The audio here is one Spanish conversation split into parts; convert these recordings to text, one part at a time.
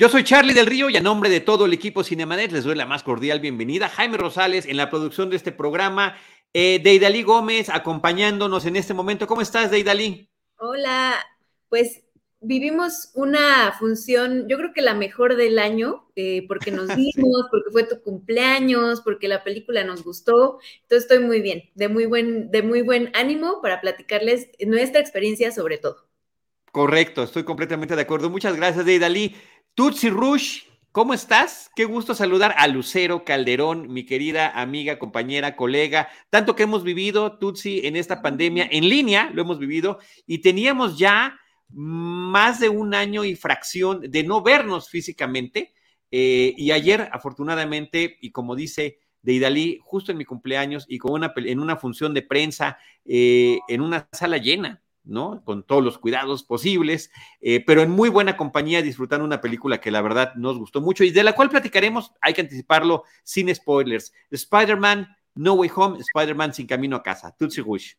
Yo soy Charlie del Río y a nombre de todo el equipo Cinemanet les doy la más cordial bienvenida. Jaime Rosales en la producción de este programa. Eh, Deidali Gómez acompañándonos en este momento. ¿Cómo estás, Deidali? Hola, pues vivimos una función, yo creo que la mejor del año, eh, porque nos vimos, porque fue tu cumpleaños, porque la película nos gustó. Entonces estoy muy bien, de muy buen, de muy buen ánimo para platicarles nuestra experiencia sobre todo. Correcto, estoy completamente de acuerdo. Muchas gracias, Deidali. Tutsi Rush, ¿cómo estás? Qué gusto saludar a Lucero Calderón, mi querida amiga, compañera, colega, tanto que hemos vivido, Tutsi, en esta pandemia en línea, lo hemos vivido, y teníamos ya más de un año y fracción de no vernos físicamente. Eh, y ayer, afortunadamente, y como dice Deidali, justo en mi cumpleaños y con una, en una función de prensa, eh, en una sala llena, ¿no? Con todos los cuidados posibles, eh, pero en muy buena compañía, disfrutando una película que la verdad nos gustó mucho y de la cual platicaremos, hay que anticiparlo sin spoilers. Spider-Man No Way Home, Spider-Man Sin Camino a Casa. Tutsi Rush.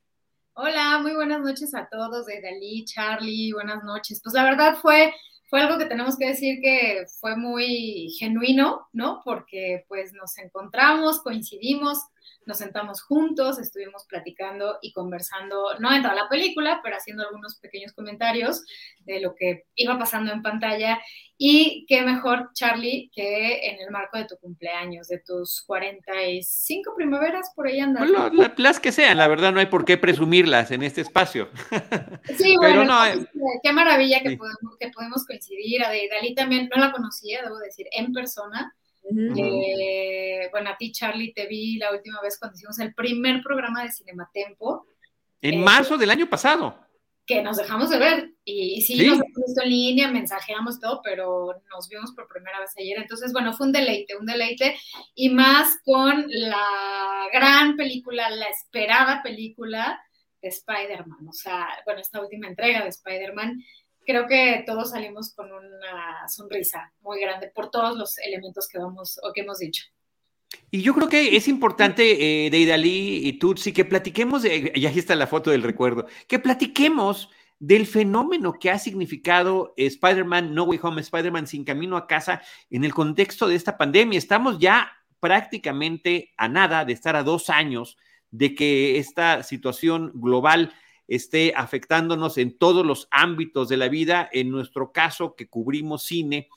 Hola, muy buenas noches a todos, de Dalí, Charlie, buenas noches. Pues la verdad fue, fue algo que tenemos que decir que fue muy genuino, ¿no? Porque pues nos encontramos, coincidimos, nos sentamos juntos, estuvimos platicando y conversando, no en toda la película, pero haciendo algunos pequeños comentarios de lo que iba pasando en pantalla. Y qué mejor, Charlie, que en el marco de tu cumpleaños, de tus 45 primaveras, por ahí andan. Bueno, las que sean, la verdad no hay por qué presumirlas en este espacio. Sí, bueno, eh, qué maravilla que, podemos, que podemos coincidir. A Dalí también no la conocía, debo decir, en persona eh, bueno, a ti, Charlie, te vi la última vez cuando hicimos el primer programa de Cinematempo. En eh, marzo del año pasado. Que nos dejamos de ver. Y, sí, nos hemos visto en línea, mensajeamos todo, pero nos vimos por primera vez ayer. Entonces, bueno, fue un deleite, un deleite. Y más con la gran película, la esperada película de Spider-Man. O sea, bueno, esta última entrega de Spider-Man creo que todos salimos con una sonrisa muy grande por todos los elementos que vamos o que hemos dicho. Y yo creo que es importante, eh, Deidali y Tutsi, que platiquemos, de, y aquí está la foto del recuerdo, que platiquemos del fenómeno que ha significado Spider-Man No Way Home, Spider-Man sin camino a casa en el contexto de esta pandemia. Estamos ya prácticamente a nada de estar a dos años de que esta situación global esté afectándonos en todos los ámbitos de la vida. En nuestro caso, que cubrimos cine,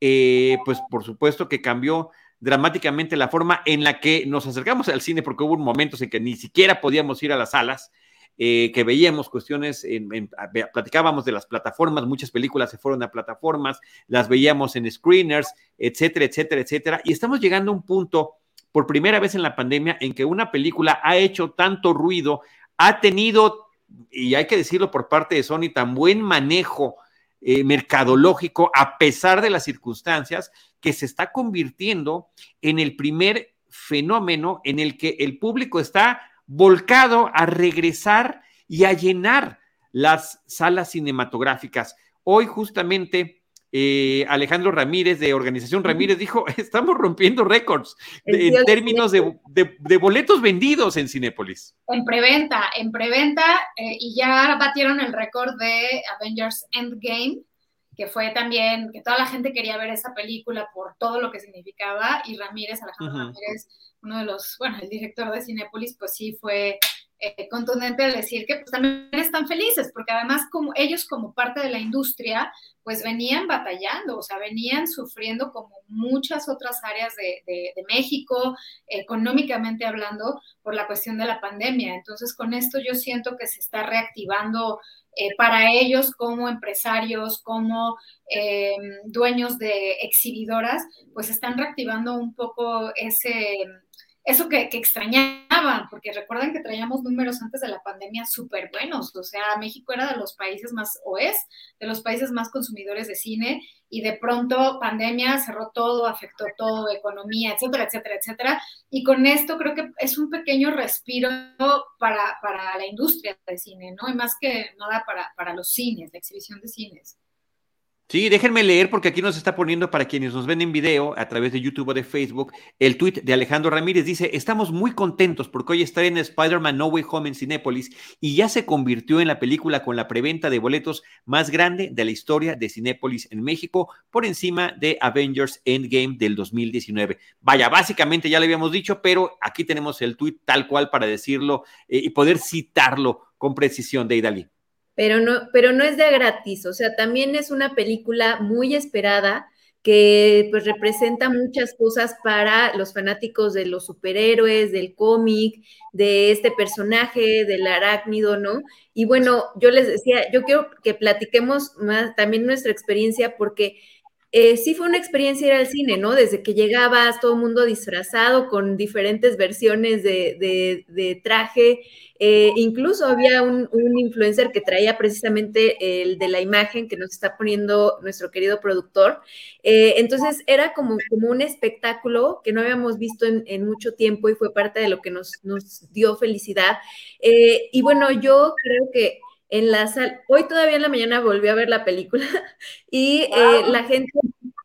eh, pues por supuesto que cambió dramáticamente la forma en la que nos acercamos al cine, porque hubo momentos en que ni siquiera podíamos ir a las salas, eh, que veíamos cuestiones, platicábamos de las plataformas, muchas películas se fueron a plataformas, las veíamos en screeners, etcétera, etcétera, etcétera, y estamos llegando a un punto por primera vez en la pandemia en que una película ha hecho tanto ruido, ha tenido y hay que decirlo por parte de Sony, tan buen manejo eh, mercadológico a pesar de las circunstancias, que se está convirtiendo en el primer fenómeno en el que el público está volcado a regresar y a llenar las salas cinematográficas. Hoy justamente eh, Alejandro Ramírez de Organización Ramírez dijo, estamos rompiendo récords en términos de, boletos vendidos en Cinépolis. En preventa, en preventa, eh, y ya batieron el récord de Avengers Endgame, que fue también, que toda la gente quería ver esa película por todo lo que significaba, y Ramírez, Alejandro Ramírez, uno de los, bueno, el director de Cinépolis, pues sí fue eh, contundente al decir que pues, también están felices, porque además como ellos como parte de la industria, pues venían batallando, o sea, venían sufriendo como muchas otras áreas de, México, económicamente hablando, por la cuestión de la pandemia. Entonces, con esto yo siento que se está reactivando eh, para ellos como empresarios, como eh, dueños de exhibidoras, pues están reactivando un poco ese eso que, extrañaban, porque recuerden que traíamos números antes de la pandemia súper buenos, o sea, México era de los países más, o es, de los países más consumidores de cine, y de pronto pandemia cerró todo, afectó todo, economía, etcétera, etcétera, etcétera, y con esto creo que es un pequeño respiro para, para la industria de cine, ¿no? Y más que nada para, para los cines, la exhibición de cines. Sí, déjenme leer porque aquí nos está poniendo para quienes nos ven en video a través de YouTube o de Facebook el tweet de Alejandro Ramírez. Dice, estamos muy contentos porque hoy está en Spider-Man No Way Home en Cinépolis y ya se convirtió en la película con la preventa de boletos más grande de la historia de Cinépolis en México por encima de Avengers Endgame del 2019. Vaya, básicamente ya lo habíamos dicho, pero aquí tenemos el tweet tal cual para decirlo eh, y poder citarlo con precisión de Idalí pero no, pero no es de gratis, o sea, también es una película muy esperada que pues representa muchas cosas para los fanáticos de los superhéroes, del cómic, de este personaje, del arácnido, ¿no? Y bueno, yo les decía, yo quiero que platiquemos más también nuestra experiencia porque eh, sí fue una experiencia ir al cine, ¿no? Desde que llegabas, todo el mundo disfrazado con diferentes versiones de, traje. Eh, incluso había un, influencer que traía precisamente el de la imagen que nos está poniendo nuestro querido productor. Eh, entonces era como, un espectáculo que no habíamos visto en, en, mucho tiempo y fue parte de lo que nos, nos dio felicidad. y bueno, yo creo que en la sala, hoy todavía en la mañana volví a ver la película y eh, la gente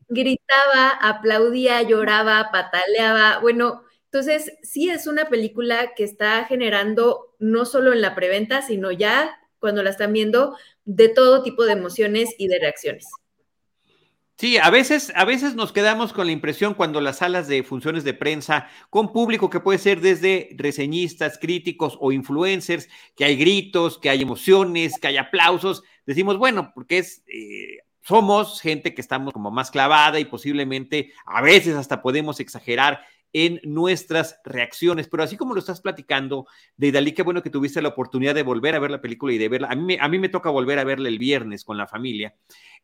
gritaba, aplaudía, lloraba, pataleaba. Bueno, entonces sí es una película que está generando no solo en la preventa, sino ya cuando la están viendo de todo tipo de emociones y de reacciones. Sí, a veces, a veces nos quedamos con la impresión cuando las salas de funciones de prensa con público que puede ser desde reseñistas, críticos o influencers, que hay gritos, que hay emociones, que hay aplausos, decimos, bueno, porque es, eh, somos gente que estamos como más clavada y posiblemente a veces hasta podemos exagerar en nuestras reacciones. Pero así como lo estás platicando, de Dalí, qué bueno que tuviste la oportunidad de volver a ver la película y de verla. A mí, a mí me toca volver a verla el viernes con la familia.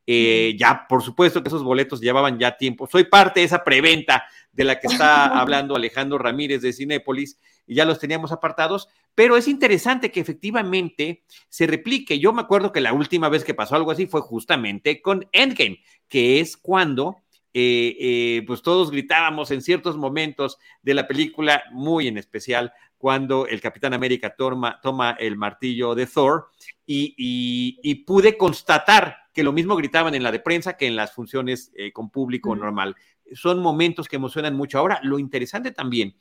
Eh, ya, por supuesto que esos boletos llevaban ya tiempo. Soy parte de esa preventa de la que está hablando Alejandro Ramírez de Cinépolis y ya los teníamos apartados, pero es interesante que efectivamente se replique. Yo me acuerdo que la última vez que pasó algo así fue justamente con Endgame, que es cuando eh, eh, pues todos gritábamos en ciertos momentos de la película, muy en especial cuando el Capitán América toma, toma el martillo de Thor y, pude constatar que lo mismo gritaban en la de prensa que en las funciones eh, con público normal. Son momentos que emocionan mucho. Ahora, lo interesante también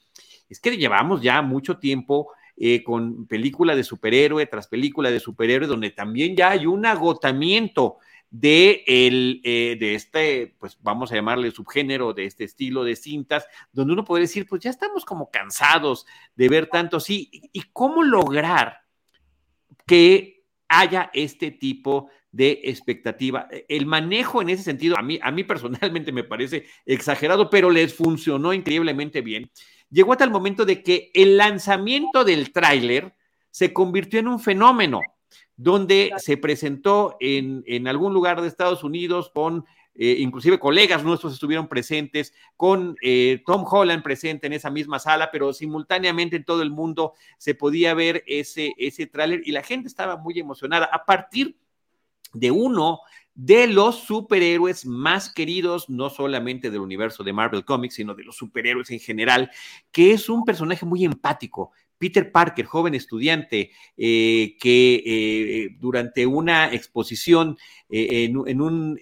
es que llevamos ya mucho tiempo eh, con película de superhéroe tras película de superhéroe, donde también ya hay un agotamiento de, el, eh, de este, pues vamos a llamarle subgénero, de este estilo de cintas, donde uno puede decir, pues ya estamos como cansados de ver tanto así. ¿Y cómo lograr que haya este tipo de expectativa. El manejo en ese sentido, a mí, a mí personalmente me parece exagerado, pero les funcionó increíblemente bien. Llegó hasta el momento de que el lanzamiento del tráiler se convirtió en un fenómeno, donde se presentó en, en algún lugar de Estados Unidos con eh, inclusive colegas nuestros estuvieron presentes, con eh, Tom Holland presente en esa misma sala, pero simultáneamente en todo el mundo se podía ver ese, ese tráiler y la gente estaba muy emocionada. A partir de uno de los superhéroes más queridos, no solamente del universo de Marvel Comics, sino de los superhéroes en general, que es un personaje muy empático, Peter Parker, joven estudiante, eh, que eh, durante una exposición eh, en, un,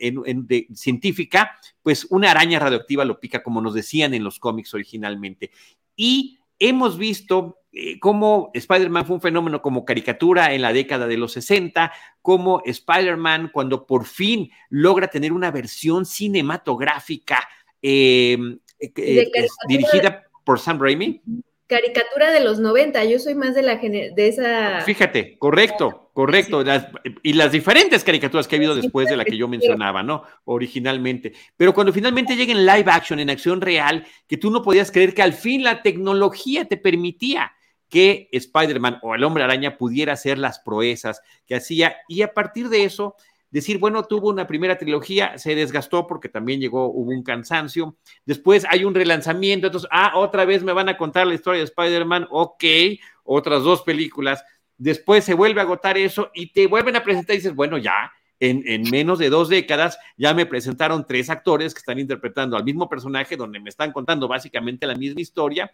científica, pues una araña radioactiva lo pica, como nos decían en los cómics originalmente. Y hemos visto cómo Spider-Man fue un fenómeno como caricatura en la década de los 60, cómo Spider-Man cuando por fin logra tener una versión cinematográfica dirigida por Sam Raimi caricatura de los 90, yo soy más de la de esa... Fíjate, correcto, correcto, y las diferentes caricaturas que ha habido después de la que yo mencionaba, ¿no? Originalmente. Pero cuando finalmente llega en live action, en acción real, que tú no podías creer que al fin la tecnología te permitía que Spider-Man o el hombre araña pudiera hacer las proezas que hacía, y a partir de eso decir, bueno, tuvo una primera trilogía, se desgastó porque también llegó, hubo un cansancio. Después hay un relanzamiento, entonces, ah, otra vez me van a contar la historia de Spider-Man, ok, otras dos películas. Después se vuelve a agotar eso y te vuelven a presentar y dices, bueno, ya, en, en, menos de dos décadas ya me presentaron tres actores que están interpretando al mismo personaje, donde me están contando básicamente la misma historia.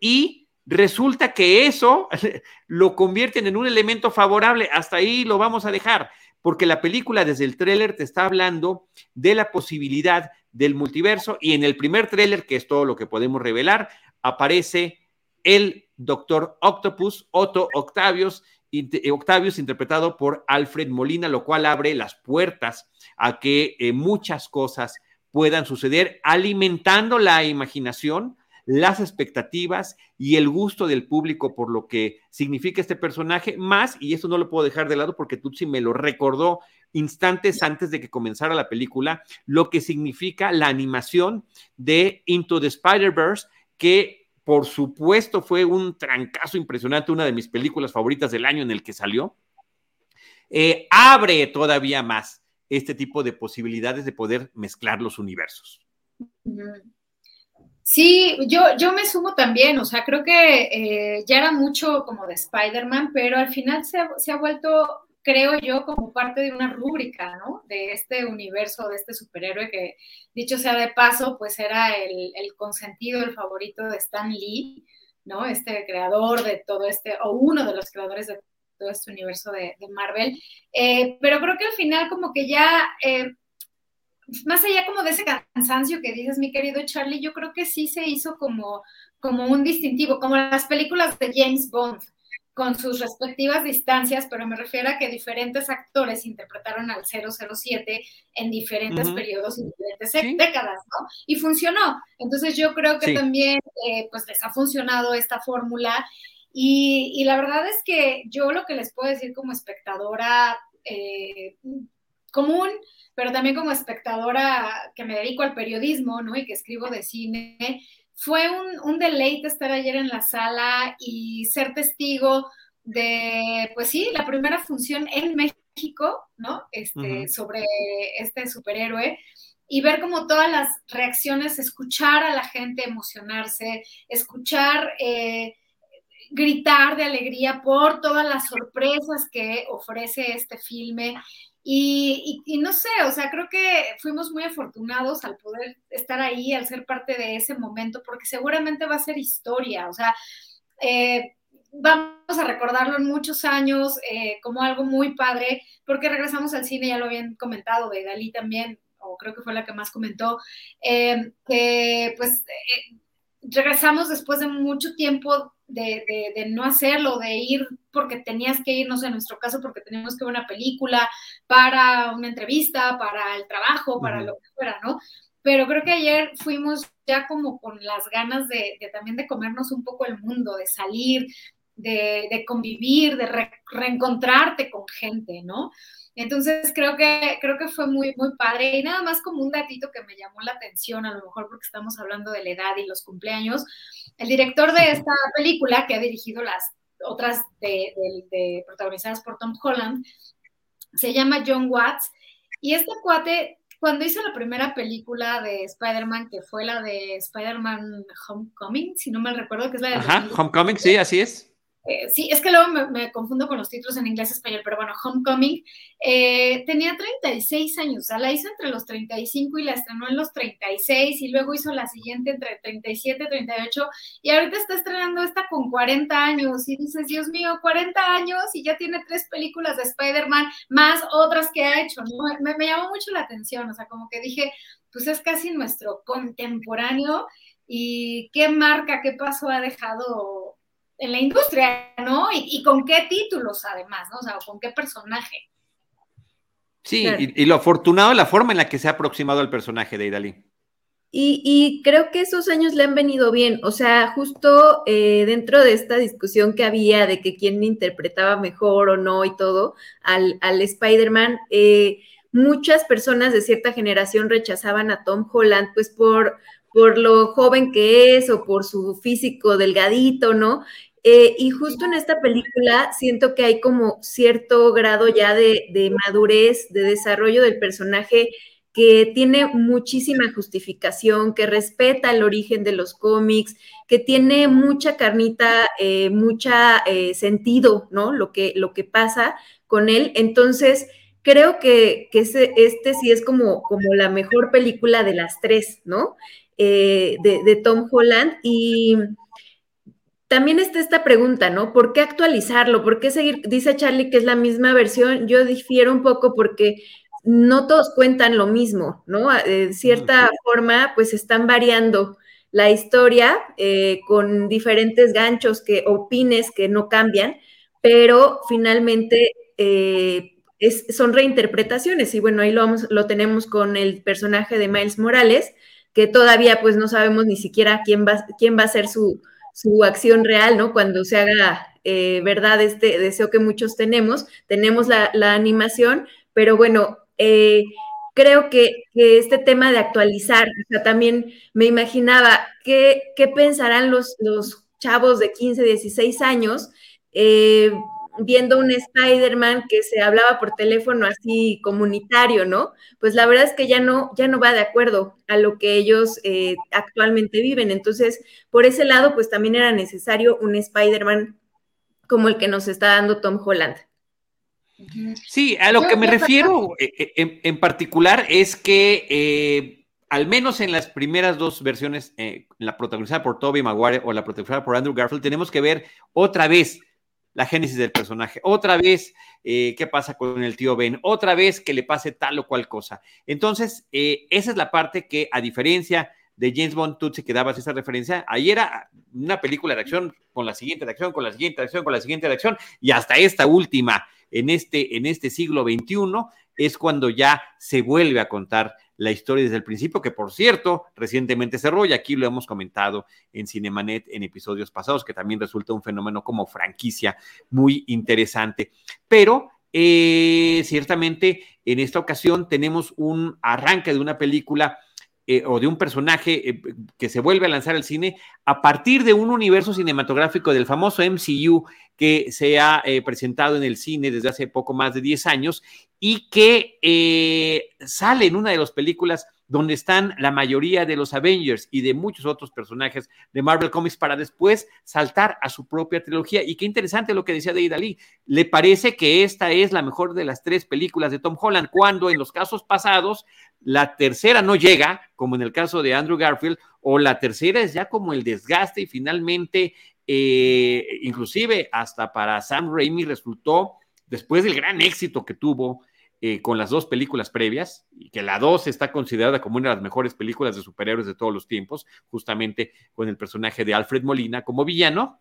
Y resulta que eso lo convierten en un elemento favorable. Hasta ahí lo vamos a dejar porque la película desde el tráiler te está hablando de la posibilidad del multiverso y en el primer tráiler, que es todo lo que podemos revelar, aparece el Doctor Octopus, Otto Octavius, eh, Octavius interpretado por Alfred Molina, lo cual abre las puertas a que eh, muchas cosas puedan suceder, alimentando la imaginación, las expectativas y el gusto del público por lo que significa este personaje, más, y eso no lo puedo dejar de lado porque Tutsi me lo recordó instantes antes de que comenzara la película, lo que significa la animación de Into the Spider-Verse, que por supuesto fue un trancazo impresionante, una de mis películas favoritas del año en el que salió, eh, abre todavía más este tipo de posibilidades de poder mezclar los universos. Sí, yo, yo me sumo también, o sea, creo que eh, ya era mucho como de Spider-Man, pero al final se, ha vuelto, creo yo, como parte de una rúbrica, ¿no? De este universo, de este superhéroe que, dicho sea de paso, pues era el, consentido, el favorito de Stan Lee, ¿no? Este creador de todo este, o uno de los creadores de todo este universo de, Marvel. Eh, pero creo que al final como que ya... Eh, más allá como de ese cansancio que dices, mi querido Charlie, yo creo que sí se hizo como, como un distintivo, como las películas de James Bond, con sus respectivas distancias, pero me refiero a que diferentes actores interpretaron al 007 en diferentes periodos y diferentes décadas, ¿no? Y funcionó. Entonces yo creo que también eh, pues les ha funcionado esta fórmula y, y, la verdad es que yo lo que les puedo decir como espectadora eh, común, pero también como espectadora que me dedico al periodismo, ¿no? Y que escribo de cine, fue un, un deleite estar ayer en la sala y ser testigo de, pues sí, la primera función en México, ¿no? Este, Sobre este superhéroe y ver como todas las reacciones, escuchar a la gente emocionarse, escuchar, eh, gritar de alegría por todas las sorpresas que ofrece este filme y, no sé, o sea, creo que fuimos muy afortunados al poder estar ahí, al ser parte de ese momento, porque seguramente va a ser historia, o sea, eh, vamos a recordarlo en muchos años eh, como algo muy padre, porque regresamos al cine, ya lo habían comentado, de Dalí también, o creo que fue la que más comentó, eh, que pues regresamos después de mucho tiempo de, no hacerlo, de ir porque tenías que ir, no sé, en nuestro caso, porque teníamos que ver una película, para una entrevista, para el trabajo, para lo que fuera, ¿no? Pero creo que ayer fuimos ya como con las ganas de, también de comernos un poco el mundo, de salir, de, convivir, de reencontrarte con gente, ¿no? Entonces creo que, creo que fue muy, muy padre. Y nada más como un datito que me llamó la atención, a lo mejor porque estamos hablando de la edad y los cumpleaños. El director de esta película, que ha dirigido las otras de, protagonizadas por Tom Holland, se llama John Watts. Y este cuate, cuando hizo la primera película de Spider-Man, que fue la de Spider-Man Homecoming, si no me recuerdo, que es la de... Ajá, Homecoming, sí, así es. Eh, sí, es que luego me, confundo con los títulos en inglés y español, pero bueno, Homecoming, eh, tenía 36 años, o sea, la hizo entre los 35 y la estrenó en los 36 y luego hizo la siguiente entre 37 y 38 y ahorita está estrenando esta con 40 años y dices, Dios mío, 40 años y ya tiene tres películas de Spider-Man más otras que ha hecho, me llamó mucho la atención, o sea, como que dije, pues es casi nuestro contemporáneo y qué marca, qué paso ha dejado en la industria, ¿no? Y, con qué títulos además, ¿no? O sea, con qué personaje. Sí, y, lo afortunado es la forma en la que se ha aproximado al personaje de Idalí. Y, creo que esos años le han venido bien, o sea, justo eh, dentro de esta discusión que había de que quién interpretaba mejor o no y todo al, al Spider-Man, eh, muchas personas de cierta generación rechazaban a Tom Holland, pues por, por lo joven que es o por su físico delgadito, ¿no? Eh, y justo en esta película siento que hay como cierto grado ya de, madurez, de desarrollo del personaje que tiene muchísima justificación, que respeta el origen de los cómics, que tiene mucha carnita, eh, mucha eh, sentido, ¿no? Lo que, lo que pasa con él. Entonces, creo que, este sí es como, como la mejor película de las tres, ¿no? Eh, de, de, Tom Holland. Y también está esta pregunta, ¿no? ¿Por qué actualizarlo? ¿Por qué seguir? Dice Charlie que es la misma versión. Yo difiero un poco porque no todos cuentan lo mismo, ¿no? De cierta forma, pues están variando la historia eh, con diferentes ganchos que, opines que no cambian, pero finalmente eh, son reinterpretaciones. Y bueno, ahí lo, vamos, lo tenemos con el personaje de Miles Morales, que todavía pues no sabemos ni siquiera quién va, quién va a ser su, acción real, ¿no? Cuando se haga eh, verdad este deseo que muchos tenemos, tenemos la, la animación, pero bueno, eh, creo que, este tema de actualizar, o sea, también me imaginaba qué, qué pensarán los, los chavos de 15, 16 años eh, viendo un Spider-Man que se hablaba por teléfono así comunitario, ¿no? Pues la verdad es que ya no, ya no va de acuerdo a lo que ellos eh, actualmente viven. Entonces, por ese lado, pues también era necesario un Spider-Man como el que nos está dando Tom Holland. Sí, a lo que me refiero eh, eh, en, particular es que eh, al menos en las primeras dos versiones, la protagonizada por Toby Maguire o la protagonizada por Andrew Garfield, tenemos que ver otra vez la génesis del personaje, otra vez qué pasa con el tío Ben, otra vez que le pase tal o cual cosa. Entonces, esa es la parte que, a diferencia de James Bond, tú que dabas esa referencia, ahí era una película de acción con la siguiente de acción, con la siguiente de acción, con la siguiente de acción, y hasta esta última en este, en este siglo XXI es cuando ya se vuelve a contar la historia desde el principio, que por cierto, recientemente cerró y aquí lo hemos comentado en Cinemanet en episodios pasados, que también resulta un fenómeno como franquicia muy interesante. Pero eh, ciertamente en esta ocasión tenemos un arranque de una película eh, o de un personaje eh, que se vuelve a lanzar al cine a partir de un universo cinematográfico del famoso MCU que se ha eh, presentado en el cine desde hace poco más de 10 años y que sale en una de las películas donde están la mayoría de los Avengers y de muchos otros personajes de Marvel Comics para después saltar a su propia trilogía. Y qué interesante lo que decía de Lee. Le parece que esta es la mejor de las tres películas de Tom Holland, cuando en los casos pasados la tercera no llega, como en el caso de Andrew Garfield, o la tercera es ya como el desgaste y finalmente, eh, inclusive hasta para Sam Raimi resultó, después del gran éxito que tuvo eh, con las dos películas previas, y que la dos está considerada como una de las mejores películas de superhéroes de todos los tiempos, justamente con el personaje de Alfred Molina como villano.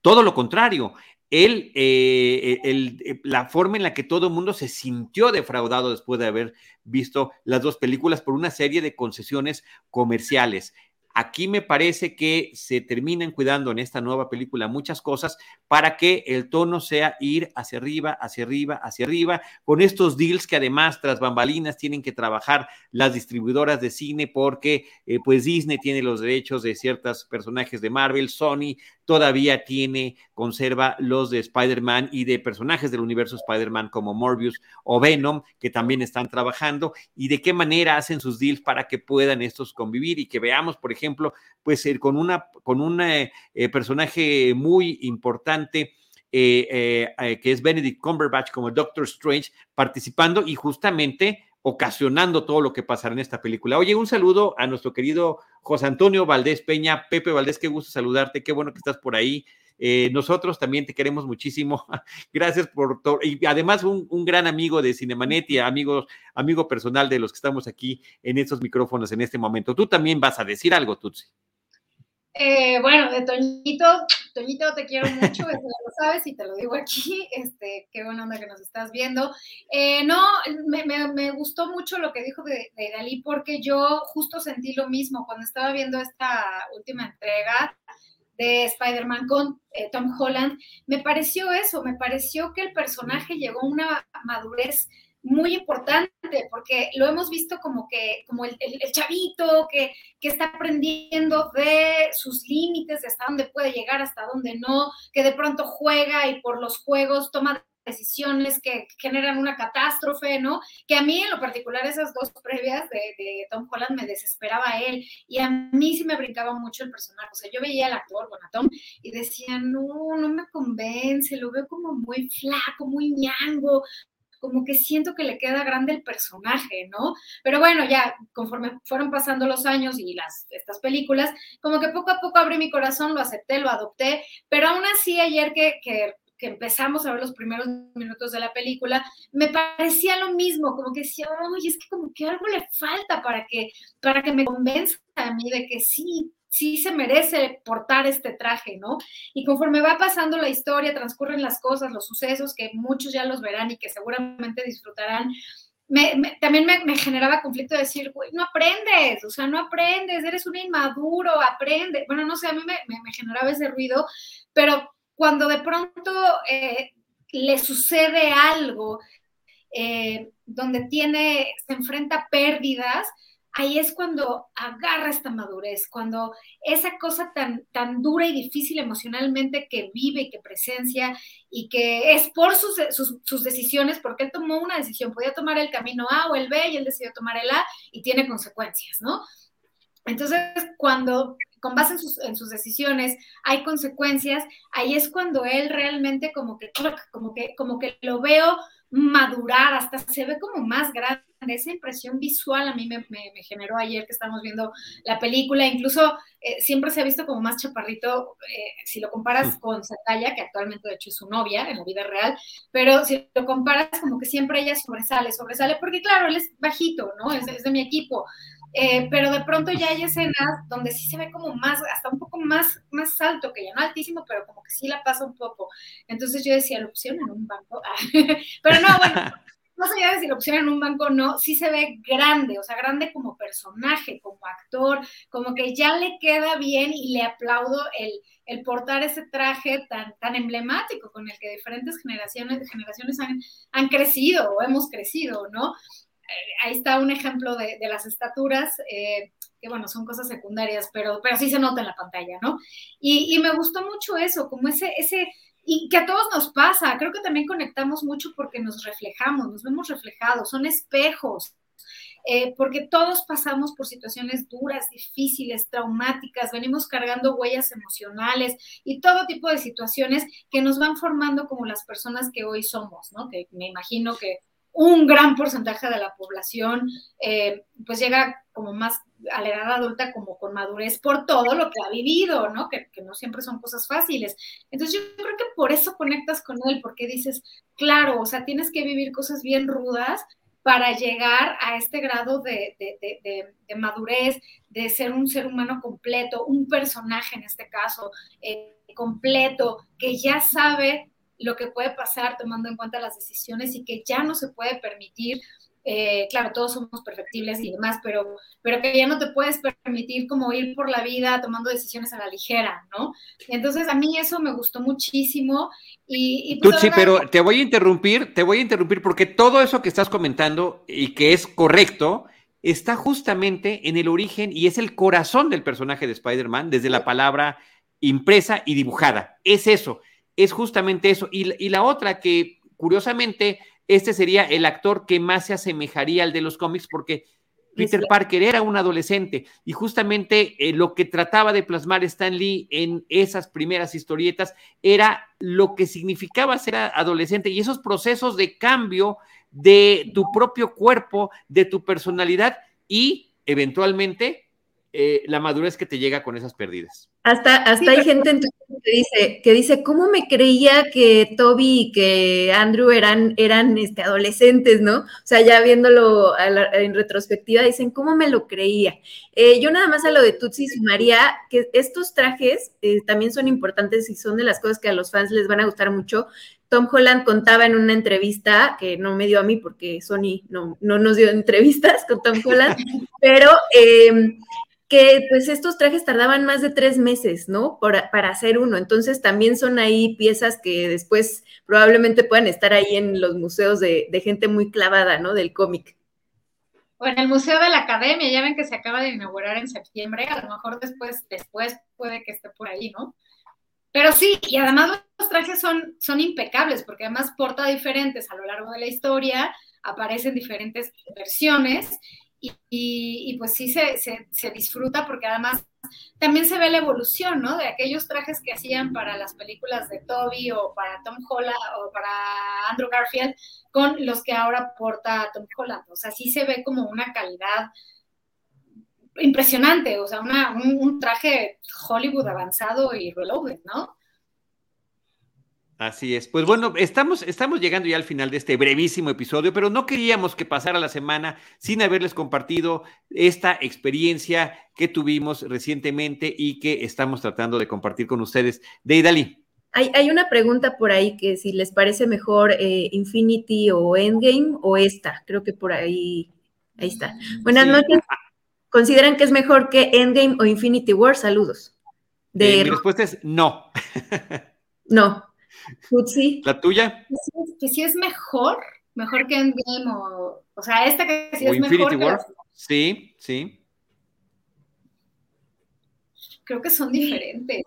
Todo lo contrario, él, eh, eh, la forma en la que todo el mundo se sintió defraudado después de haber visto las dos películas por una serie de concesiones comerciales. Aquí me parece que se terminan cuidando en esta nueva película muchas cosas para que el tono sea ir hacia arriba, hacia arriba, hacia arriba, con estos deals que además tras bambalinas tienen que trabajar las distribuidoras de cine porque eh, pues Disney tiene los derechos de ciertos personajes de Marvel, Sony todavía tiene, conserva los de Spider-Man y de personajes del universo Spider-Man como Morbius o Venom, que también están trabajando, y de qué manera hacen sus deals para que puedan estos convivir y que veamos, por ejemplo, pues ir con, una, con un eh, eh, personaje muy importante. Eh, que es Benedict Cumberbatch como Doctor Strange participando y justamente ocasionando todo lo que pasará en esta película. Oye, un saludo a nuestro querido José Antonio Valdés Peña. Pepe Valdés, qué gusto saludarte, qué bueno que estás por ahí. Eh, nosotros también te queremos muchísimo. Gracias por todo. Y además un, gran amigo de Cinemanet y amigo, amigo personal de los que estamos aquí en estos micrófonos en este momento. Tú también vas a decir algo, Tutsi. Eh, bueno, de Toñito, Toñito, te quiero mucho, eso lo sabes y te lo digo aquí, este, qué buena onda que nos estás viendo. Eh, no, me, gustó mucho lo que dijo de, de, Dalí porque yo justo sentí lo mismo cuando estaba viendo esta última entrega de Spider-Man con eh, Tom Holland, me pareció eso, me pareció que el personaje llegó a una madurez muy importante porque lo hemos visto como que, como el, chavito que, que, está aprendiendo de sus límites, de hasta dónde puede llegar, hasta dónde no, que de pronto juega y por los juegos toma decisiones que generan una catástrofe, ¿no? Que a mí en lo particular esas dos previas de, Tom Holland me desesperaba a él y a mí sí me brincaba mucho el personaje, o sea, yo veía al actor, bueno, a Tom, y decía, no, no me convence, lo veo como muy flaco, muy ñango, como que siento que le queda grande el personaje, ¿no? Pero bueno, ya conforme fueron pasando los años y las, estas películas, como que poco a poco abrí mi corazón, lo acepté, lo adopté, pero aún así ayer que, que que empezamos a ver los primeros minutos de la película, me parecía lo mismo, como que decía, oye, es que como que algo le falta para que, para que me convenza a mí de que sí, sí se merece portar este traje, ¿no? Y conforme va pasando la historia, transcurren las cosas, los sucesos, que muchos ya los verán y que seguramente disfrutarán, también me, generaba conflicto de decir, güey, no aprendes, o sea, no aprendes, eres un inmaduro, aprende. Bueno, no sé, a mí me, me generaba ese ruido, pero cuando de pronto eh, le sucede algo eh, donde tiene, se enfrenta pérdidas, ahí es cuando agarra esta madurez, cuando esa cosa tan, tan dura y difícil emocionalmente que vive y que presencia y que es por sus, sus, decisiones, porque él tomó una decisión, podía tomar el camino A o el B y él decidió tomar el A y tiene consecuencias, ¿no? Entonces, cuando con base en sus, en sus, decisiones hay consecuencias, ahí es cuando él realmente como que, como que, como que lo veo madurar, hasta se ve como más grande. Esa impresión visual a mí me, me, generó ayer que estamos viendo la película, incluso eh, siempre se ha visto como más chaparrito, eh, si lo comparas con Zendaya, que actualmente de hecho es su novia en la vida real, pero si lo comparas como que siempre ella sobresale, sobresale, porque claro, él es bajito, ¿no? Es, es de mi equipo, eh, pero de pronto ya hay escenas donde sí se ve como más, hasta un poco más, más alto que ya, no altísimo, pero como que sí la pasa un poco. Entonces yo decía, ¿lo pusieron en un banco? pero no, bueno, no sé de si lo pusieron en un banco o no, sí se ve grande, o sea, grande como personaje, como actor, como que ya le queda bien y le aplaudo el, el portar ese traje tan, tan emblemático con el que diferentes generaciones, generaciones han, han crecido o hemos crecido, ¿no? Eh, ahí está un ejemplo de, las estaturas, eh, que bueno, son cosas secundarias, pero, pero sí se nota en la pantalla, ¿no? Y, me gustó mucho eso, como ese, ese, y que a todos nos pasa, creo que también conectamos mucho porque nos reflejamos, nos vemos reflejados, son espejos. Eh, porque todos pasamos por situaciones duras, difíciles, traumáticas, venimos cargando huellas emocionales y todo tipo de situaciones que nos van formando como las personas que hoy somos, ¿no? Que me imagino que un gran porcentaje de la población eh, pues llega como más a la edad adulta como con madurez por todo lo que ha vivido, ¿no? Que, no siempre son cosas fáciles. Entonces yo creo que por eso conectas con él, porque dices, claro, o sea, tienes que vivir cosas bien rudas para llegar a este grado de, madurez, de ser un ser humano completo, un personaje en este caso, eh, completo, que ya sabe lo que puede pasar tomando en cuenta las decisiones y que ya no se puede permitir, eh, claro, todos somos perfectibles y demás, pero, pero que ya no te puedes permitir como ir por la vida tomando decisiones a la ligera, ¿no? Entonces a mí eso me gustó muchísimo y... Sí, pues, pero te voy a interrumpir, te voy a interrumpir porque todo eso que estás comentando y que es correcto, está justamente en el origen y es el corazón del personaje de Spider-Man desde la palabra impresa y dibujada. Es eso es justamente eso. Y, la otra que, curiosamente, este sería el actor que más se asemejaría al de los cómics porque Peter Parker era un adolescente y justamente eh, lo que trataba de plasmar Stan Lee en esas primeras historietas era lo que significaba ser adolescente y esos procesos de cambio de tu propio cuerpo, de tu personalidad y eventualmente eh, la madurez que te llega con esas pérdidas. Hasta, hasta hay gente en que dice, que dice, ¿cómo me creía que Toby y que Andrew eran, eran este, adolescentes, ¿no? O sea, ya viéndolo en retrospectiva, dicen, ¿cómo me lo creía? Eh, yo nada más a lo de Tutsi sumaría que estos trajes eh, también son importantes y son de las cosas que a los fans les van a gustar mucho. Tom Holland contaba en una entrevista, que no me dio a mí porque Sony no, no nos dio entrevistas con Tom Holland, pero que pues estos trajes tardaban más de tres meses ¿no? Para, para, hacer uno. Entonces también son ahí piezas que después probablemente puedan estar ahí en los museos de, de gente muy clavada, ¿no? Del cómic. O en el Museo de la Academia, ya ven que se acaba de inaugurar en septiembre, a lo mejor después, después puede que esté por ahí, ¿no? Pero sí, y además los trajes son, son impecables, porque además porta diferentes a lo largo de la historia, aparecen diferentes versiones, y, y, pues sí se, se, se, disfruta porque además también se ve la evolución, ¿no? De aquellos trajes que hacían para las películas de Toby o para Tom Holland o para Andrew Garfield con los que ahora porta Tom Holland. O sea, sí se ve como una calidad impresionante, o sea, una, un, un, traje Hollywood avanzado y reloaded, ¿no? Así es. Pues bueno, estamos, estamos llegando ya al final de este brevísimo episodio, pero no queríamos que pasara la semana sin haberles compartido esta experiencia que tuvimos recientemente y que estamos tratando de compartir con ustedes. Deidali. Hay, hay una pregunta por ahí que si les parece mejor eh, Infinity o Endgame o esta. Creo que por ahí, ahí está. Buenas sí. noches. ¿Consideran que es mejor que Endgame o Infinity War? Saludos. De... Eh, mi respuesta es no. no. Futsi. ¿La tuya? Que sí, que sí, es mejor, mejor que Endgame o, o sea, esta que sí o es Infinity mejor. War. Sí, sí. Creo que son diferentes.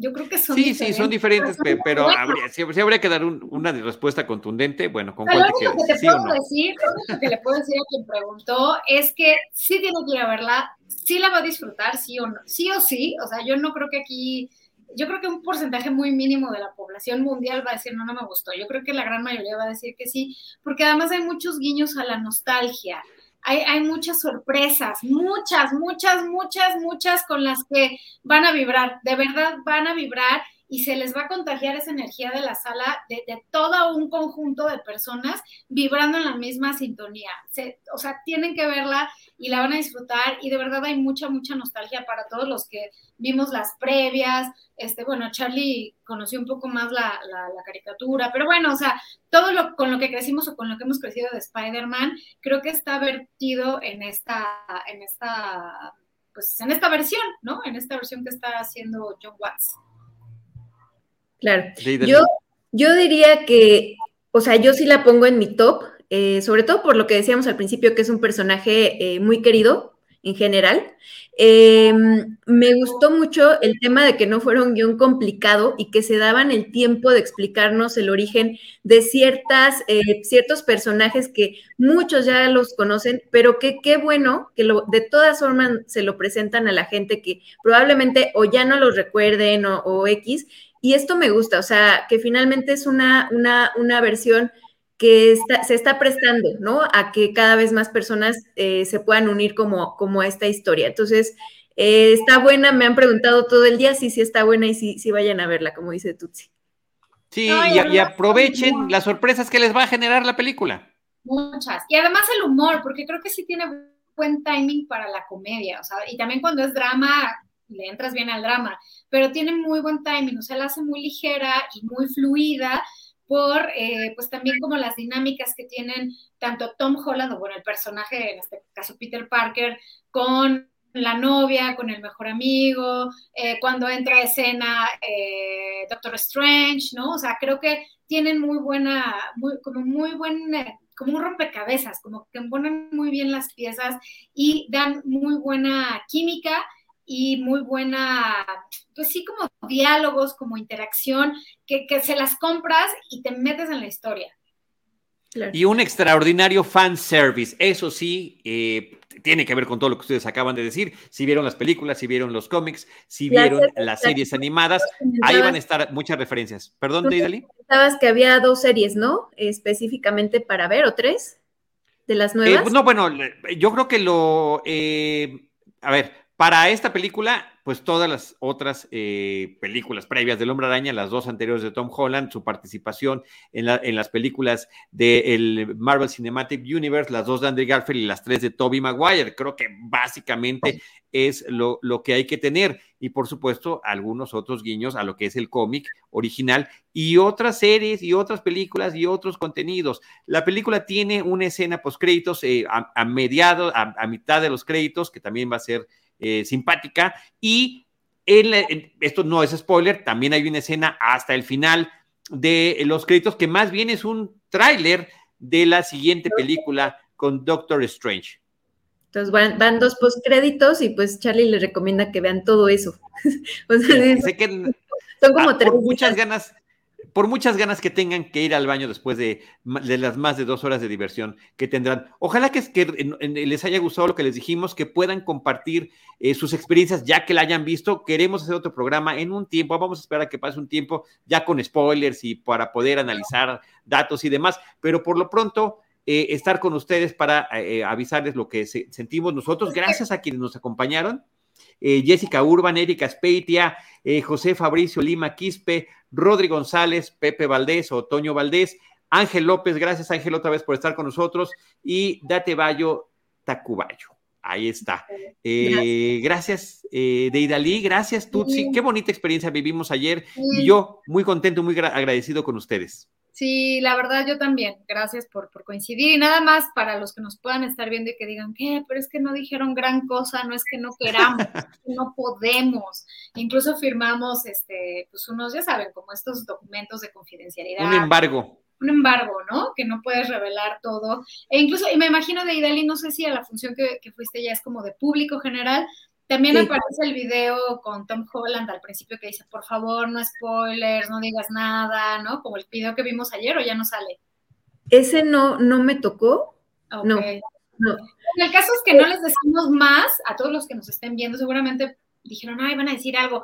Yo creo que son sí, diferentes. Sí, son diferentes, pero, pero bueno. habría, sí, sí, habría que dar un, una respuesta contundente. Bueno, ¿con pero cuál te quedas? Lo que te ¿Sí puedo no? decir, lo que le puedo decir a quien preguntó es que sí tiene que ir a verla, sí la va a disfrutar, sí o no, sí o sí. O sea, yo no creo que aquí yo creo que un porcentaje muy mínimo de la población mundial va a decir, no, no me gustó. Yo creo que la gran mayoría va a decir que sí, porque además hay muchos guiños a la nostalgia. Hay, hay muchas sorpresas, muchas, muchas, muchas, muchas con las que van a vibrar, de verdad van a vibrar y se les va a contagiar esa energía de la sala, de, todo un conjunto de personas vibrando en la misma sintonía. Se, o sea, tienen que verla y la van a disfrutar y de verdad hay mucha, mucha nostalgia para todos los que vimos las previas. Este, bueno, Charlie conoció un poco más la, la, la caricatura, pero bueno, o sea, todo lo con lo que crecimos o con lo que hemos crecido de Spider-Man, creo que está vertido en esta, en esta, pues en esta versión, ¿no? En esta versión que está haciendo John Watts. Claro. Yo, yo diría que, o sea, yo sí la pongo en mi top, eh, sobre todo por lo que decíamos al principio, que es un personaje eh, muy querido en general. Eh, me gustó mucho el tema de que no fuera un guion complicado y que se daban el tiempo de explicarnos el origen de ciertas, eh, ciertos personajes que muchos ya los conocen, pero que qué bueno que lo, de todas formas se lo presentan a la gente que probablemente o ya no los recuerden o, o X. Y esto me gusta, o sea, que finalmente es una, una, una versión que está, se está prestando, ¿no? A que cada vez más personas eh, se puedan unir como, como a esta historia. Entonces, eh, está buena, me han preguntado todo el día si sí, sí está buena y si sí, sí, vayan a verla, como dice Tutsi. Sí, y, aprovechen las sorpresas que les va a generar la película. Muchas. Y además el humor, porque creo que sí tiene buen timing para la comedia, o sea, y también cuando es drama, le entras bien al drama, pero tiene muy buen timing, o sea, la hace muy ligera y muy fluida, por, eh, pues también como las dinámicas que tienen tanto Tom Holland, o bueno, el personaje, en este caso Peter Parker, con la novia, con el mejor amigo, eh, cuando entra a escena eh, Doctor Strange, ¿no? O sea, creo que tienen muy buena, muy, como muy buen, como un rompecabezas, como que ponen muy bien las piezas y dan muy buena química y muy buena, pues sí, como diálogos, como interacción, que, que se las compras y te metes en la historia. Claro. Y un extraordinario fan service, eso sí, eh, tiene que ver con todo lo que ustedes acaban de decir. Si vieron las películas, si vieron los cómics, si vieron las, las series animadas, ahí van a estar muchas referencias. Perdón, Deidali. Sabes que había dos series, ¿no? Específicamente para ver, o tres de las nuevas. Eh, no, bueno, yo creo que lo, eh, a ver, para esta película, pues todas las otras eh, películas previas del Hombre Araña, las dos anteriores de Tom Holland, su participación en, la, en las películas del de Marvel Cinematic Universe, las dos de Andrew Garfield y las tres de Tobey Maguire. Creo que básicamente es lo, que hay que tener. Y por supuesto, algunos otros guiños a lo que es el cómic original y otras series y otras películas y otros contenidos. La película tiene una escena post créditos eh, a, a mediados, a mitad de los créditos, que también va a ser eh, simpática y esto no es spoiler, también hay una escena hasta el final de los créditos que más bien es un tráiler de la siguiente película con Doctor Strange. Entonces van, dos postcréditos y pues Charlie le recomienda que vean todo eso. son como tres. muchas ganas, por muchas ganas que tengan que ir al baño después de, las más de dos horas de diversión que tendrán. Ojalá que, les haya gustado lo que les dijimos, que puedan compartir eh, sus experiencias ya que la hayan visto. Queremos hacer otro programa en un tiempo, vamos a esperar a que pase un tiempo ya con spoilers y para poder analizar datos y demás, pero por lo pronto... Eh, estar con ustedes para eh, avisarles lo que sentimos nosotros. Gracias a quienes nos acompañaron. Jessica Urban, Erika Speitia, José Fabricio Lima Quispe, Rodri González, Pepe Valdés o Toño Valdés, Ángel López, gracias Ángel otra vez por estar con nosotros, y Date Bayo Tacubayo. Ahí está. Eh, gracias, eh, Deidali, gracias, Tutsi. Qué bonita experiencia vivimos ayer y yo muy contento, muy agradecido con ustedes. Sí, la verdad yo también. Gracias por, coincidir. Y nada más para los que nos puedan estar viendo y que digan, ¿qué? Pero es que no dijeron gran cosa, no es que no queramos, no podemos. Incluso firmamos, este, pues unos, ya saben, como estos documentos de confidencialidad. Un embargo. Un embargo, ¿no? Que no puedes revelar todo. E incluso, y me imagino de Idali, no sé si a la función que, que fuiste ya es como de público general, también aparece el video con Tom Holland al principio que dice, por favor, no spoilers, no digas nada, ¿no? Como el video que vimos ayer o ya no sale. Ese no, no me tocó. No, no. El caso es que no les decimos más a todos los que nos estén viendo. Seguramente dijeron, ay, van a decir algo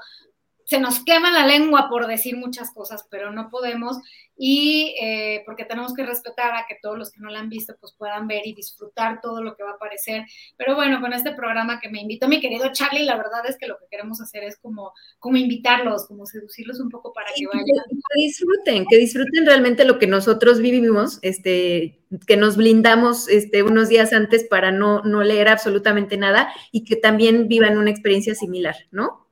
se nos quema la lengua por decir muchas cosas, pero no podemos y eh, porque tenemos que respetar a que todos los que no la han visto pues puedan ver y disfrutar todo lo que va a aparecer. Pero bueno, con este programa que me invitó mi querido Charlie, la verdad es que lo que queremos hacer es como, como invitarlos, como seducirlos un poco para que vayan. Que disfruten, que disfruten realmente lo que nosotros vivimos, este, que nos blindamos este, unos días antes para no, no leer absolutamente nada y que también vivan una experiencia similar, ¿no?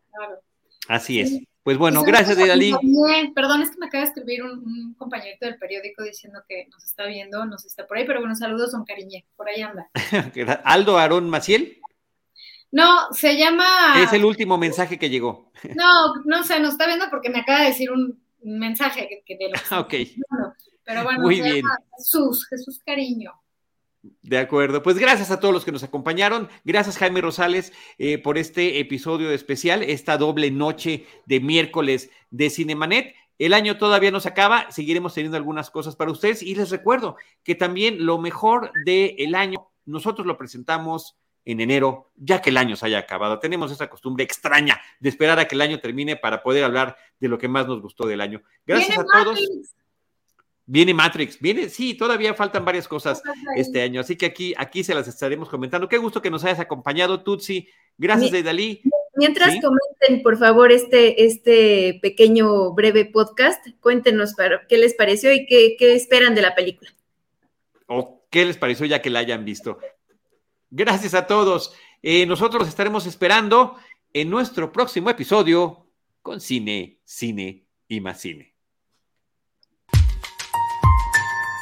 Así es. Pues bueno, gracias, Dalí. Perdón, es que me acaba de escribir un, compañero del periódico diciendo que nos está viendo, nos está por ahí, pero bueno, saludos, don Cariñe, por ahí anda. ¿Aldo Aarón Maciel? No, se llama. Es el último mensaje que llegó. No, no sé, nos está viendo porque me acaba de decir un mensaje que, de lo que Ok. Pero bueno, Muy bien. Jesús, Jesús Cariño. De acuerdo, pues gracias a todos los que nos acompañaron. Gracias Jaime Rosales eh, por este episodio especial, esta doble noche de miércoles de Cinemanet. El año todavía no se acaba, seguiremos teniendo algunas cosas para ustedes y les recuerdo que también lo mejor del año nosotros lo presentamos en enero, ya que el año se haya acabado. Tenemos esa costumbre extraña de esperar a que el año termine para poder hablar de lo que más nos gustó del año. Gracias a todos. Viene Matrix, viene, sí, todavía faltan varias cosas este año, así que aquí, aquí se las estaremos comentando. Qué gusto que nos hayas acompañado, Tutsi. Gracias, Deidali. Mientras comenten, por favor, este, este pequeño breve podcast, cuéntenos para, qué les pareció y qué, esperan de la película. O qué les pareció ya que la hayan visto. Gracias a todos. Eh, nosotros estaremos esperando en nuestro próximo episodio con cine, cine y más cine.